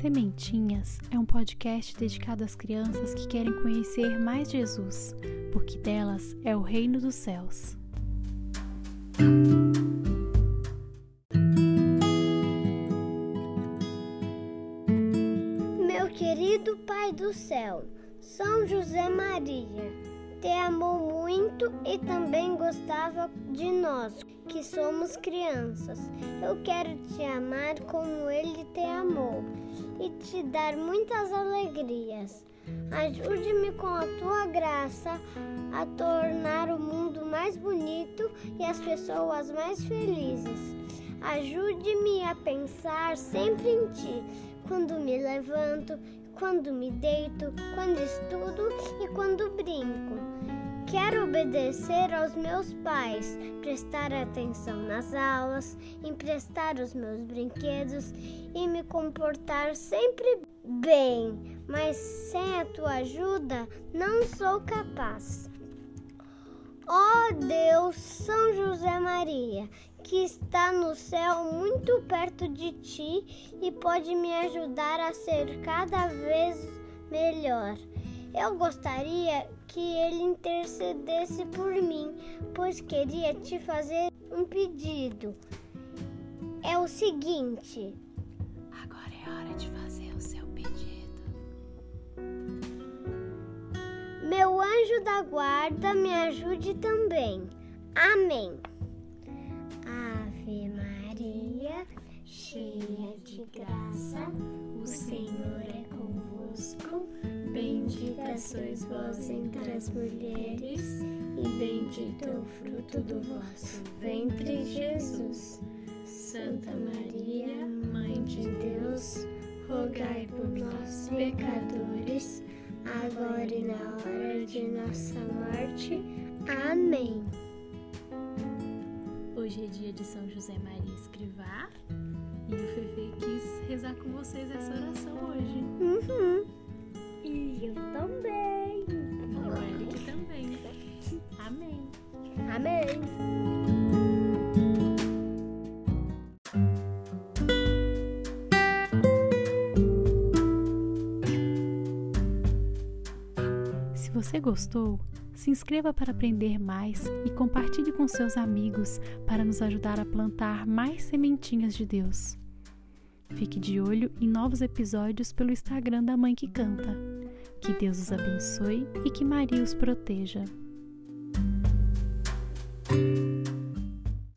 Sementinhas é um podcast dedicado às crianças que querem conhecer mais Jesus, porque delas é o reino dos céus. Meu querido Pai do céu, São José Maria, te amou muito e também gostava de nós, que somos crianças. Eu quero te amar como ele te amou e te dar muitas alegrias. Ajude-me com a tua graça a tornar o mundo mais bonito e as pessoas mais felizes. Ajude-me a pensar sempre em ti, quando me levanto, quando me deito, quando estudo e quando brinco. Quero obedecer aos meus pais, prestar atenção nas aulas, emprestar os meus brinquedos e me comportar sempre bem, mas sem a tua ajuda não sou capaz. Ó oh Deus, São José Maria, que está no céu muito perto de ti e pode me ajudar a ser cada vez melhor. Eu gostaria que ele intercedesse por mim, pois queria te fazer um pedido. É o seguinte: Agora é hora de fazer o seu pedido. Meu anjo da guarda me ajude também. Amém. Ave Maria, cheia de graça, o Senhor é sois vós entre as mulheres, e bendito é o fruto do vosso ventre, Jesus. Santa Maria, Mãe de Deus, rogai por nós, pecadores, agora e na hora de nossa morte. Amém. Hoje é dia de São José Maria Escrivá e o Fefe quis rezar com vocês essa oração hoje. Uhum. E eu também. E o Eric também. Amém. Amém. Se você gostou, se inscreva para aprender mais e compartilhe com seus amigos para nos ajudar a plantar mais sementinhas de Deus. Fique de olho em novos episódios pelo Instagram da Mãe que Canta. Que Deus os abençoe e que Maria os proteja.